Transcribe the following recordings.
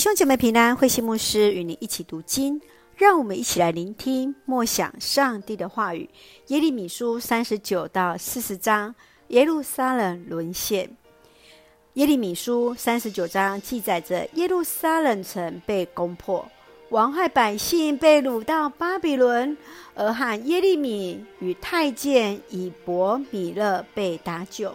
兄姐妹平安，慧心牧师与你一起读经，让我们一起来聆听默想上帝的话语。耶利米书三十九到四十章，耶路撒冷沦陷。耶利米书三十九章记载着耶路撒冷城被攻破，王害百姓被掳到巴比伦，而汉耶利米与太监以伯米勒被打救。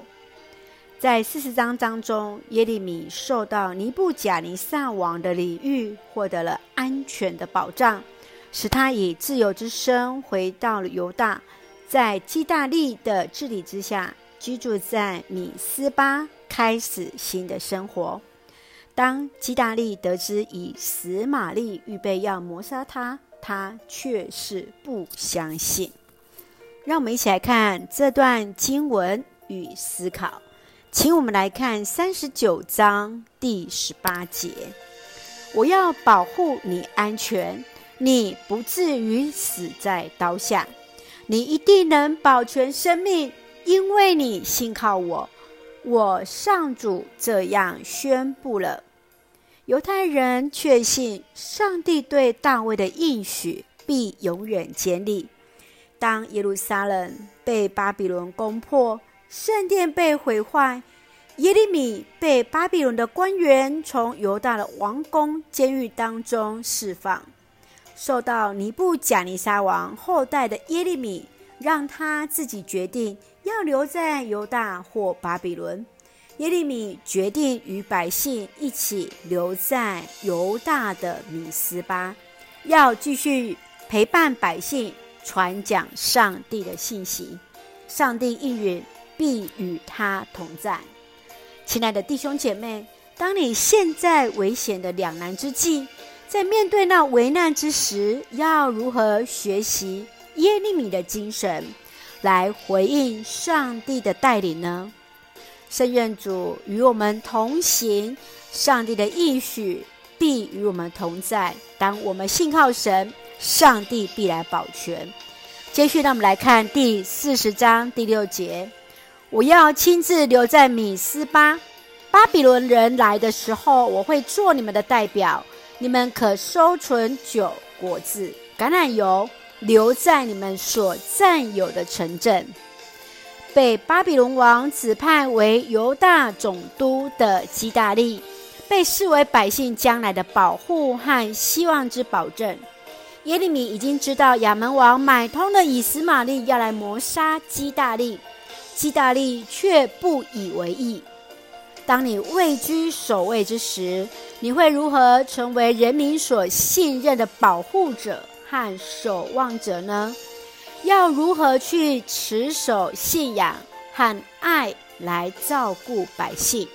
在四十章当中，耶利米受到尼布甲尼撒王的礼遇，获得了安全的保障，使他以自由之身回到了犹大，在基大利的治理之下，居住在米斯巴，开始新的生活。当基大利得知以实玛利预备要谋杀他，他却是不相信。让我们一起来看这段经文与思考。请我们来看三十九章第十八节：“我要保护你安全，你不至于死在刀下，你一定能保全生命，因为你信靠我。我上主这样宣布了。”犹太人确信上帝对大卫的应许必永远坚立。当耶路撒冷被巴比伦攻破，圣殿被毁坏，耶利米被巴比伦的官员从犹大的王宫监狱当中释放。受到尼布甲尼撒王后代的耶利米，让他自己决定要留在犹大或巴比伦。耶利米决定与百姓一起留在犹大的米斯巴，要继续陪伴百姓，传讲上帝的信息。上帝应允。必与他同在。亲爱的弟兄姐妹，当你现在危险的两难之际，在面对那危难之时，要如何学习耶利米的精神，来回应上帝的带领呢？圣愿主与我们同行，上帝的应许必与我们同在。当我们信靠神，上帝必来保全。接续，让我们来看第四十章第六节。我要亲自留在米斯巴，巴比伦人来的时候，我会做你们的代表。你们可收存酒、果子、橄榄油，留在你们所占有的城镇。被巴比伦王指派为犹大总督的基大利，被视为百姓将来的保护和希望之保证。耶利米已经知道亚扪王买通了以实玛利，要来谋杀基大利。基大利却不以为意。当你位居首位之时，你会如何成为人民所信任的保护者和守望者呢？要如何去持守信仰和爱来照顾百姓？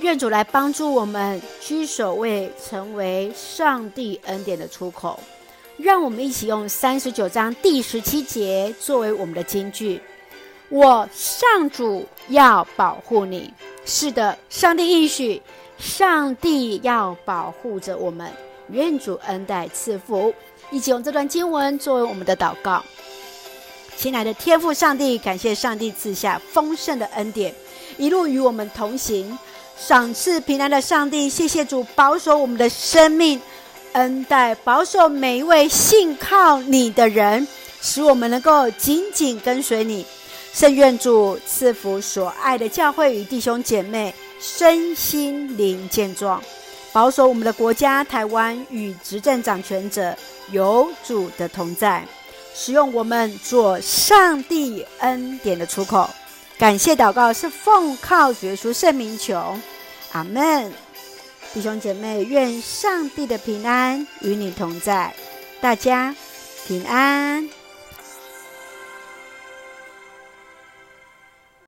愿主来帮助我们居首位，成为上帝恩典的出口。让我们一起用三十九章第十七节作为我们的金句。我上主要保护你，是的，上帝应许，上帝要保护着我们。愿主恩待赐福，一起用这段经文作为我们的祷告。亲爱的天父上帝，感谢上帝赐下丰盛的恩典，一路与我们同行，赏赐平安的上帝。谢谢主保守我们的生命，恩待保守每一位信靠你的人，使我们能够紧紧跟随你。圣愿主赐福所爱的教会与弟兄姐妹身心灵健壮，保守我们的国家台湾与执政掌权者有主的同在，使用我们做上帝恩典的出口。感谢祷告是奉靠主耶稣圣名求，阿门。弟兄姐妹，愿上帝的平安与你同在，大家平安。